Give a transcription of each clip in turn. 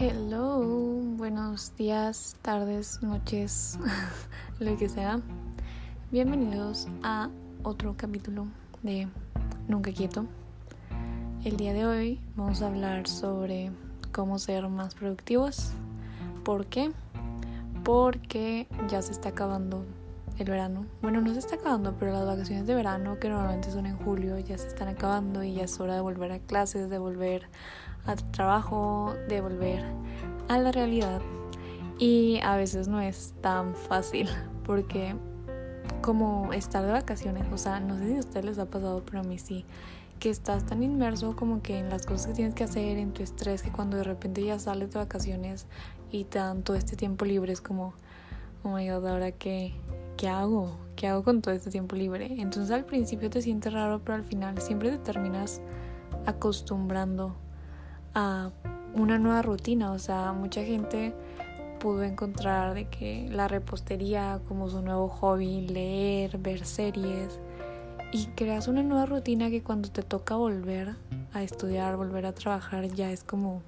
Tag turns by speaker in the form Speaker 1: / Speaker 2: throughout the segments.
Speaker 1: Hello, buenos días, tardes, noches, lo que sea. Bienvenidos a otro capítulo de Nunca Quieto. El día de hoy vamos a hablar sobre cómo ser más productivos. ¿Por qué? Porque ya se está acabando el verano. Bueno, no se está acabando, pero las vacaciones de verano, que normalmente son en julio, ya se están acabando y ya es hora de volver a clases, de volver a trabajo, de volver a la realidad. Y a veces no es tan fácil porque como estar de vacaciones, o sea, no sé si a ustedes les ha pasado, pero a mí sí, que estás tan inmerso como que en las cosas que tienes que hacer, en tu estrés, que cuando de repente ya sales de vacaciones y todo este tiempo libre, es como, oh my god, ahora qué, qué hago, qué hago con todo este tiempo libre. Entonces al principio te sientes raro, pero al final siempre te terminas acostumbrando a una nueva rutina. O sea, mucha gente pudo encontrar de que la repostería como su nuevo hobby, leer, ver series y creas una nueva rutina que cuando te toca volver a estudiar, volver a trabajar ya es como,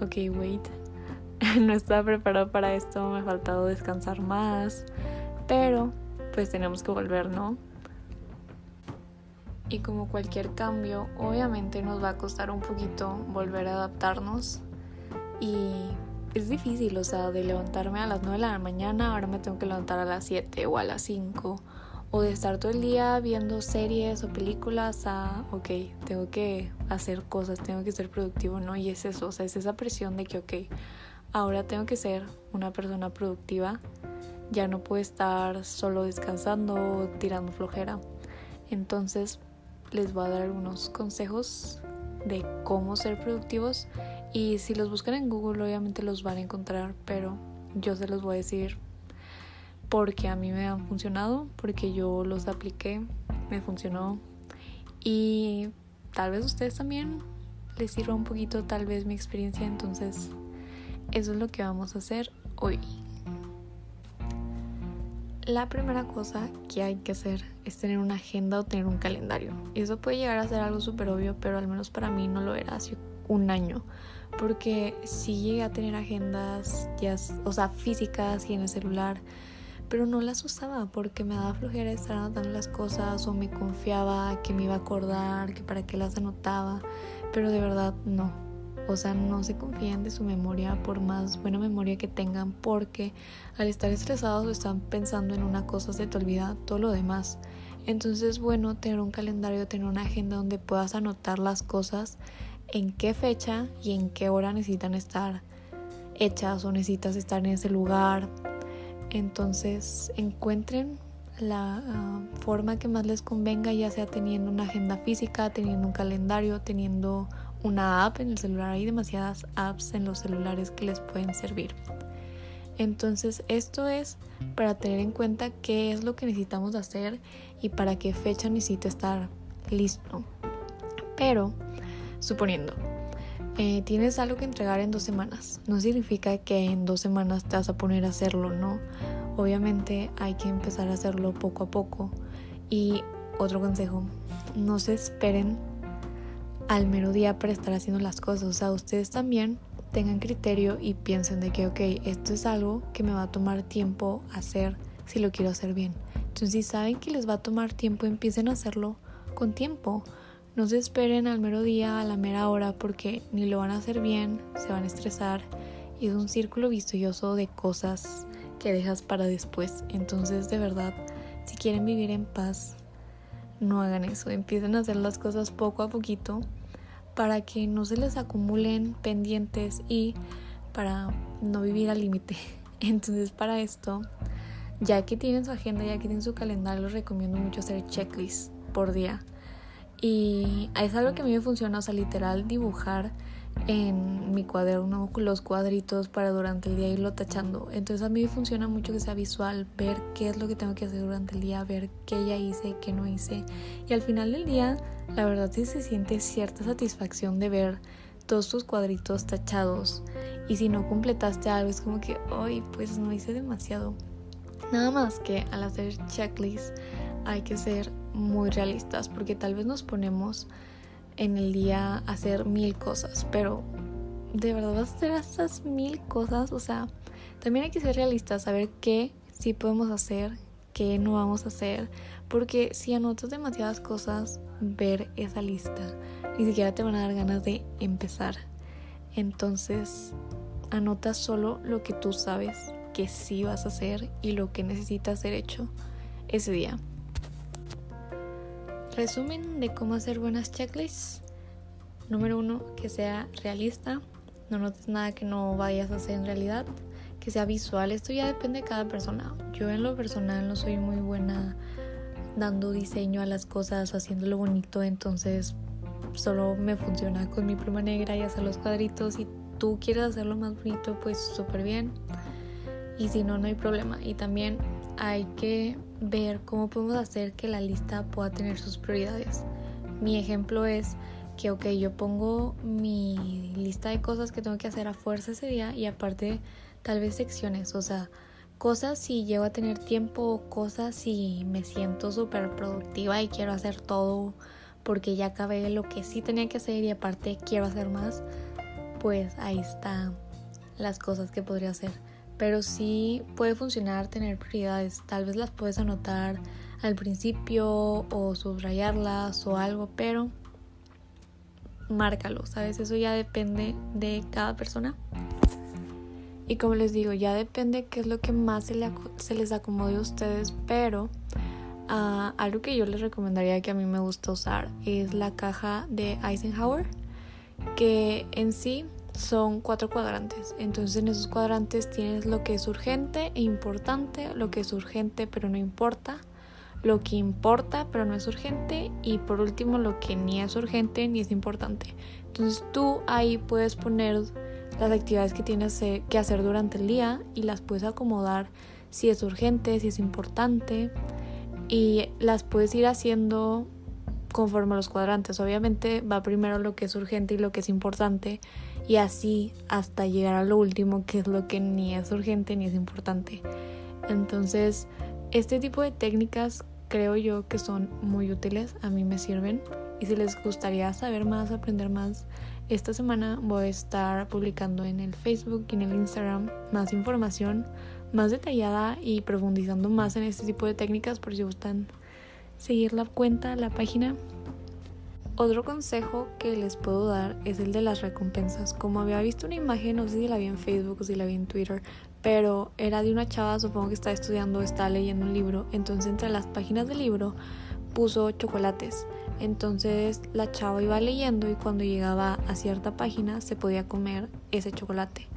Speaker 1: ok, wait, no estaba preparado para esto, me ha faltado descansar más, pero pues tenemos que volver, ¿no? y como cualquier cambio, obviamente nos va a costar un poquito volver a adaptarnos y es difícil, o sea, de levantarme a las 9 de la mañana, ahora me tengo que levantar a las 7 o a las 5 o de estar todo el día viendo series o películas a, ok, tengo que hacer cosas, tengo que ser productivo, ¿no? Y es eso, o sea, es esa presión de que, ok, ahora tengo que ser una persona productiva, ya no puedo estar solo descansando tirando flojera. Entonces, les voy a dar algunos consejos de cómo ser productivos y si los buscan en Google obviamente los van a encontrar, pero yo se los voy a decir porque a mí me han funcionado, porque yo los apliqué, me funcionó y tal vez a ustedes también les sirva un poquito tal vez mi experiencia, entonces eso es lo que vamos a hacer hoy. La primera cosa que hay que hacer es tener una agenda o tener un calendario. Y eso puede llegar a ser algo súper obvio, pero al menos para mí no lo era hace un año. Porque sí llegué a tener agendas, ya, o sea, físicas y en el celular, pero no las usaba porque me daba flojera estar anotando las cosas o me confiaba que me iba a acordar, que para qué las anotaba, pero de verdad no o sea, no se confíen de su memoria por más buena memoria que tengan porque al estar estresados o están pensando en una cosa se te olvida todo lo demás. Entonces es bueno tener un calendario, tener una agenda donde puedas anotar las cosas en qué fecha y en qué hora necesitan estar hechas o necesitas estar en ese lugar. Entonces encuentren la ah, forma que más les convenga, ya sea teniendo una agenda física, teniendo un calendario, teniendo una app en el celular. Hay demasiadas apps en los celulares que les pueden servir. Entonces esto es para tener en cuenta qué es lo que necesitamos hacer y para qué fecha necesita estar listo. Pero, suponiendo, eh, tienes algo que entregar en dos semanas, no significa que en dos semanas te vas a poner a hacerlo, ¿no? Obviamente hay que empezar a hacerlo poco a poco. Y otro consejo, no se esperen al mero día para estar haciendo las cosas. O sea, ustedes también tengan criterio y piensen de que, ok, esto es algo que me va a tomar tiempo hacer si lo quiero hacer bien. Entonces, si saben que les va a tomar tiempo, empiecen a hacerlo con tiempo. No se esperen al mero día, a la mera hora, porque ni lo van a hacer bien, se van a estresar y es un círculo vicioso de cosas que dejas para después. Entonces, de verdad, si quieren vivir en paz, no hagan eso. Empiecen a hacer las cosas poco a poquito para que no se les acumulen pendientes y para no vivir al límite. Entonces para esto, ya que tienen su agenda, ya que tienen su calendario, les recomiendo mucho hacer checklists por día. Y es algo que a mí me funciona, o sea, literal dibujar en mi cuaderno los cuadritos para durante el día irlo tachando. Entonces a mí funciona mucho que sea visual, ver qué es lo que tengo que hacer durante el día, ver qué ya hice, qué no hice. Y al final del día, la verdad sí se siente cierta satisfacción de ver todos tus cuadritos tachados. Y si no completaste algo, es como que, hoy pues no hice demasiado. Nada más que al hacer checklists hay que ser muy realistas porque tal vez nos ponemos en el día hacer mil cosas, pero de verdad vas a hacer estas mil cosas. O sea, también hay que ser realistas, saber qué sí podemos hacer, qué no vamos a hacer. Porque si anotas demasiadas cosas, ver esa lista, ni siquiera te van a dar ganas de empezar. Entonces, anota solo lo que tú sabes que sí vas a hacer y lo que necesitas ser hecho ese día. Resumen de cómo hacer buenas checklists. Número uno, que sea realista. No notes nada que no vayas a hacer en realidad. Que sea visual. Esto ya depende de cada persona. Yo en lo personal no soy muy buena dando diseño a las cosas haciéndolo bonito. Entonces solo me funciona con mi pluma negra y hacer los cuadritos. Si tú quieres hacerlo más bonito, pues súper bien. Y si no, no hay problema. Y también hay que ver cómo podemos hacer que la lista pueda tener sus prioridades. Mi ejemplo es que, ok, yo pongo mi lista de cosas que tengo que hacer a fuerza ese día y aparte tal vez secciones, o sea, cosas si llego a tener tiempo, cosas si me siento súper productiva y quiero hacer todo porque ya acabé lo que sí tenía que hacer y aparte quiero hacer más, pues ahí está las cosas que podría hacer. Pero sí puede funcionar tener prioridades, tal vez las puedes anotar al principio o subrayarlas o algo, pero márcalo, ¿sabes? Eso ya depende de cada persona. Y como les digo, ya depende qué es lo que más se, les acomode a ustedes, pero ah, algo que yo les recomendaría que a mí me gusta usar es la caja de Eisenhower, que en sí son cuatro cuadrantes. Entonces en esos cuadrantes tienes lo que es urgente e importante, lo que es urgente pero no importa, lo que importa pero no es urgente y por último lo que ni es urgente ni es importante. Entonces tú ahí puedes poner las actividades que tienes que hacer durante el día y las puedes acomodar si es urgente, si es importante y las puedes ir haciendo conforme a los cuadrantes. Obviamente va primero lo que es urgente y lo que es importante y así hasta llegar a lo último que es lo que ni es urgente ni es importante. Entonces este tipo de técnicas creo yo que son muy útiles, a mí me sirven y si les gustaría saber más, aprender más, esta semana voy a estar publicando en el Facebook y en el Instagram más información más detallada y profundizando más en este tipo de técnicas por si gustan seguir la cuenta, la página. Otro consejo que les puedo dar es el de las recompensas. Como había visto una imagen, no sé si la vi en Facebook o si la vi en Twitter, pero era de una chava, supongo que está estudiando, está leyendo un libro, entonces entre las páginas del libro puso chocolates. Entonces la chava iba leyendo y cuando llegaba a cierta página se podía comer ese chocolate.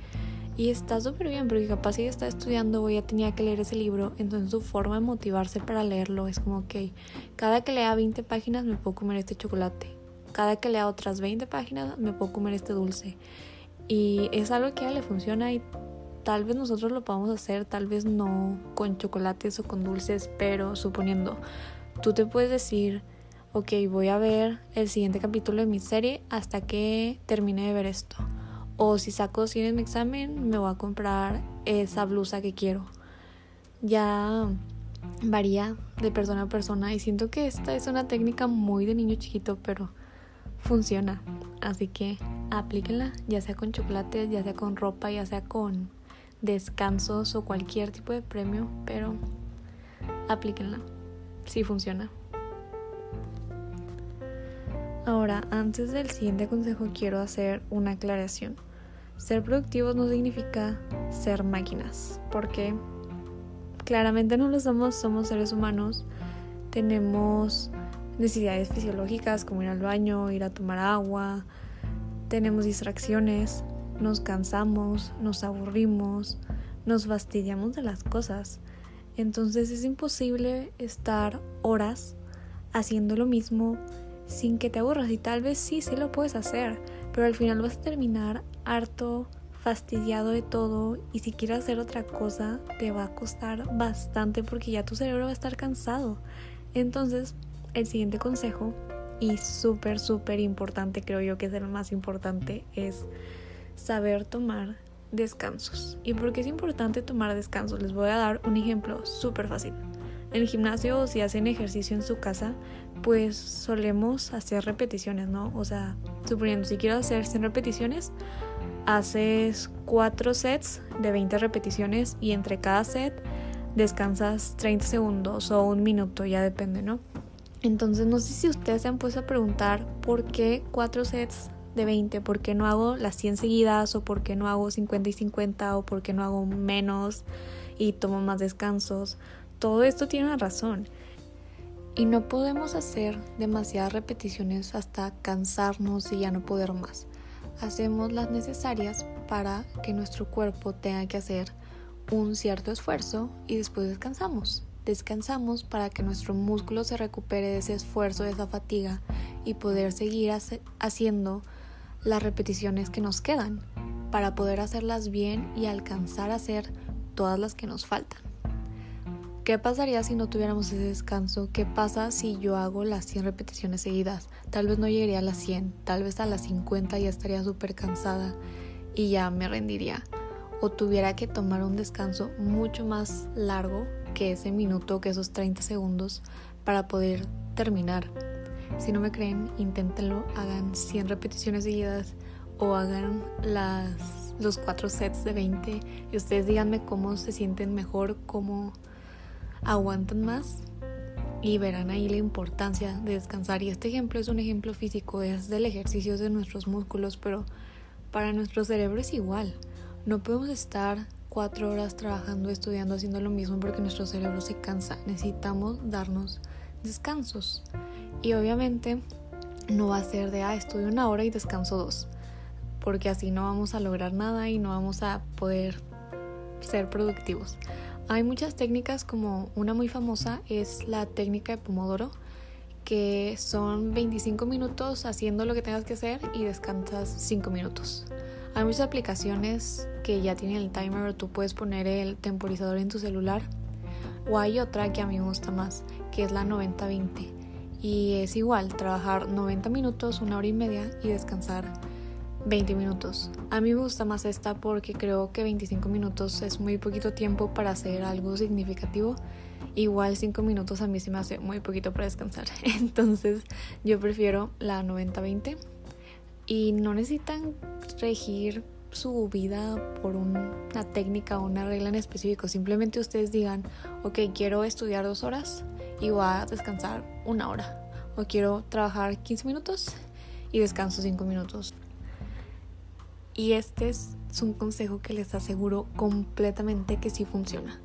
Speaker 1: Y está súper bien porque capaz si está estudiando o ya tenía que leer ese libro, entonces su forma de motivarse para leerlo es como, ok, cada que lea 20 páginas me puedo comer este chocolate. Cada que lea otras 20 páginas me puedo comer este dulce. Y es algo que a ella le funciona y tal vez nosotros lo podamos hacer, tal vez no con chocolates o con dulces, pero suponiendo, tú te puedes decir, ok, voy a ver el siguiente capítulo de mi serie hasta que termine de ver esto. O si saco 100 en mi examen, me voy a comprar esa blusa que quiero. Ya varía de persona a persona y siento que esta es una técnica muy de niño chiquito, pero funciona. Así que aplíquenla, ya sea con chocolates, ya sea con ropa, ya sea con descansos o cualquier tipo de premio, pero aplíquenla. Sí funciona. Ahora, antes del siguiente consejo quiero hacer una aclaración. Ser productivos no significa ser máquinas, porque claramente no lo somos, somos seres humanos, tenemos necesidades fisiológicas como ir al baño, ir a tomar agua, tenemos distracciones, nos cansamos, nos aburrimos, nos fastidiamos de las cosas. Entonces es imposible estar horas haciendo lo mismo sin que te aburras. Y tal vez sí, sí lo puedes hacer, pero al final vas a terminar harto, fastidiado de todo y si quieres hacer otra cosa te va a costar bastante porque ya tu cerebro va a estar cansado. Entonces, el siguiente consejo y súper, súper importante, creo yo que es el más importante, es saber tomar descansos. ¿Y por qué es importante tomar descansos? Les voy a dar un ejemplo súper fácil. En el gimnasio o si hacen ejercicio en su casa, pues solemos hacer repeticiones, ¿no? O sea, suponiendo, si quiero hacer 100 repeticiones, haces cuatro sets de 20 repeticiones y entre cada set descansas 30 segundos o un minuto, ya depende, ¿no? Entonces no sé si ustedes se han puesto a preguntar por qué cuatro sets de 20, por qué no hago las 100 seguidas o por qué no hago 50 y 50 o por qué no hago menos y tomo más descansos. Todo esto tiene una razón. Y no podemos hacer demasiadas repeticiones hasta cansarnos y ya no poder más. Hacemos las necesarias para que nuestro cuerpo tenga que hacer un cierto esfuerzo y después descansamos. Descansamos para que nuestro músculo se recupere de ese esfuerzo, de esa fatiga y poder seguir haciendo las repeticiones que nos quedan para poder hacerlas bien y alcanzar a hacer todas las que nos faltan. ¿Qué pasaría si no tuviéramos ese descanso? ¿Qué pasa si yo hago las 100 repeticiones seguidas? Tal vez no llegaría a las 100, tal vez a las 50 ya estaría súper cansada y ya me rendiría. O tuviera que tomar un descanso mucho más largo que ese minuto, que esos 30 segundos para poder terminar. Si no me creen, inténtenlo, hagan 100 repeticiones seguidas o hagan las, los 4 sets de 20 y ustedes díganme cómo se sienten mejor, cómo aguantan más y verán ahí la importancia de descansar. Y este ejemplo es un ejemplo físico, es del ejercicio de nuestros músculos, pero para nuestro cerebro es igual. No podemos estar cuatro horas trabajando, estudiando, haciendo lo mismo porque nuestro cerebro se cansa. Necesitamos darnos descansos. Y obviamente no va a ser de, ah, estudio una hora y descanso dos, porque así no vamos a lograr nada y no vamos a poder ser productivos. Hay muchas técnicas como una muy famosa es la técnica de Pomodoro, que son 25 minutos haciendo lo que tengas que hacer y descansas 5 minutos. Hay muchas aplicaciones que ya tienen el timer o tú puedes poner el temporizador en tu celular. O hay otra que a mí me gusta más, que es la 90-20 y es igual, trabajar 90 minutos, una hora y media y descansar 20 minutos. A mí me gusta más esta porque creo que 25 minutos es muy poquito tiempo para hacer algo significativo. Igual 5 minutos a mí se me hace muy poquito para descansar. Entonces yo prefiero la 90-20. Y no necesitan regir su vida por una técnica o una regla en específico. Simplemente ustedes digan, ok, quiero estudiar dos horas y voy a descansar una hora. O quiero trabajar 15 minutos y descanso 5 minutos. Y este es un consejo que les aseguro completamente que sí funciona.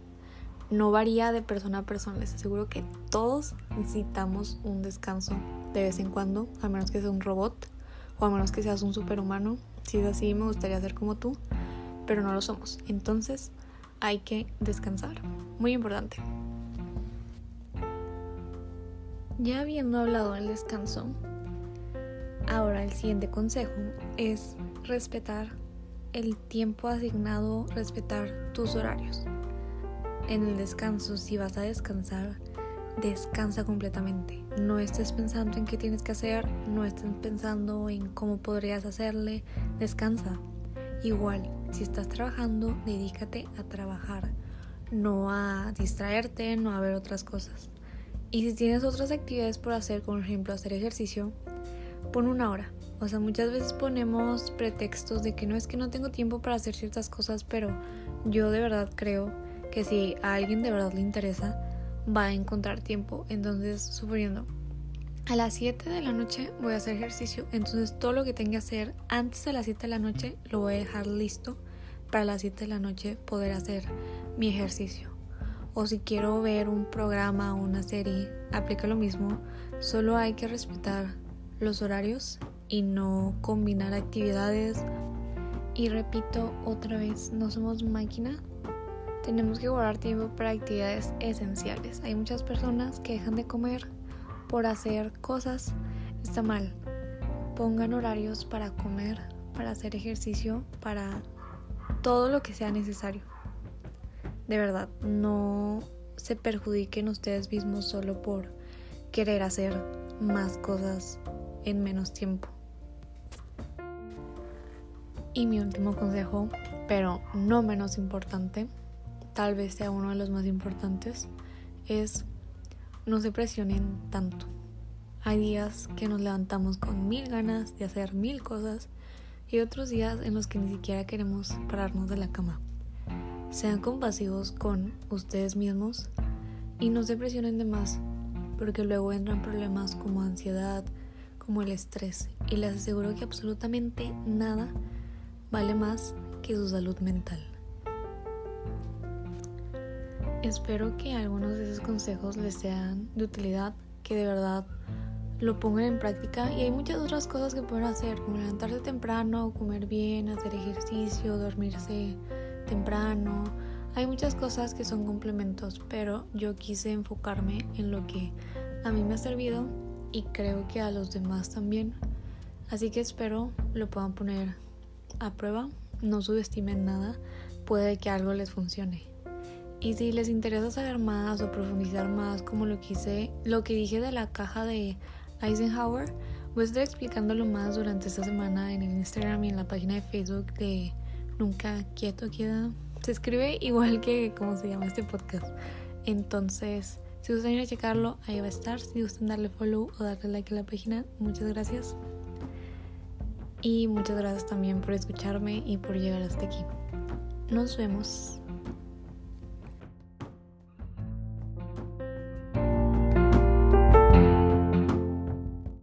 Speaker 1: No varía de persona a persona, les aseguro que todos necesitamos un descanso de vez en cuando, a menos que seas un robot o a menos que seas un superhumano. Si es así, me gustaría ser como tú, pero no lo somos. Entonces, hay que descansar. Muy importante. Ya habiendo hablado del descanso, ahora el siguiente consejo es respetar el tiempo asignado, respetar tus horarios. En el descanso, si vas a descansar, descansa completamente. No estés pensando en qué tienes que hacer, no estés pensando en cómo podrías hacerle, descansa. Igual, si estás trabajando, dedícate a trabajar, no a distraerte, no a ver otras cosas. Y si tienes otras actividades por hacer, como por ejemplo hacer ejercicio, pon una hora. O sea, muchas veces ponemos pretextos de que no es que no tengo tiempo para hacer ciertas cosas, pero yo de verdad creo que si a alguien de verdad le interesa, va a encontrar tiempo. Entonces, suponiendo, a las 7 de la noche voy a hacer ejercicio, entonces todo lo que tenga que hacer antes de las 7 de la noche lo voy a dejar listo para las 7 de la noche poder hacer mi ejercicio o si quiero ver un programa o una serie, aplica lo mismo, solo hay que respetar los horarios y no combinar actividades. Y repito otra vez, no somos máquina, tenemos que guardar tiempo para actividades esenciales. Hay muchas personas que dejan de comer por hacer cosas, está mal. Pongan horarios para comer, para hacer ejercicio, para todo lo que sea necesario de verdad, no se perjudiquen ustedes mismos solo por querer hacer más cosas en menos tiempo. Y mi último consejo, pero no menos importante, tal vez sea uno de los más importantes, es no se presionen tanto. Hay días que nos levantamos con mil ganas de hacer mil cosas y otros días en los que ni siquiera queremos pararnos de la cama. Sean compasivos con ustedes mismos y no se presionen de más, porque luego entran problemas como ansiedad, como el estrés, y les aseguro que absolutamente nada vale más que su salud mental. Espero que algunos de esos consejos les sean de utilidad, que de verdad lo pongan en práctica y hay muchas otras cosas que pueden hacer, como levantarse temprano, comer bien, hacer ejercicio, dormirse temprano. Hay muchas cosas que son complementos, pero yo quise enfocarme en lo que a mí me ha servido y creo que a los demás también. Así que espero lo puedan poner a prueba, no subestimen nada, puede que algo les funcione. Y si les interesa saber más o profundizar más como lo que hice, lo que dije de la caja de Eisenhower, voy a estar explicándolo más durante esta semana en el Instagram y en la página de Facebook de Nunca Quieto Queda. Se escribe igual que como se llama este podcast. Entonces, si gustan ir a checarlo, ahí va a estar. Si gustan darle follow o darle like a la página, muchas gracias. Y muchas gracias también por escucharme y por llegar hasta aquí. Nos vemos.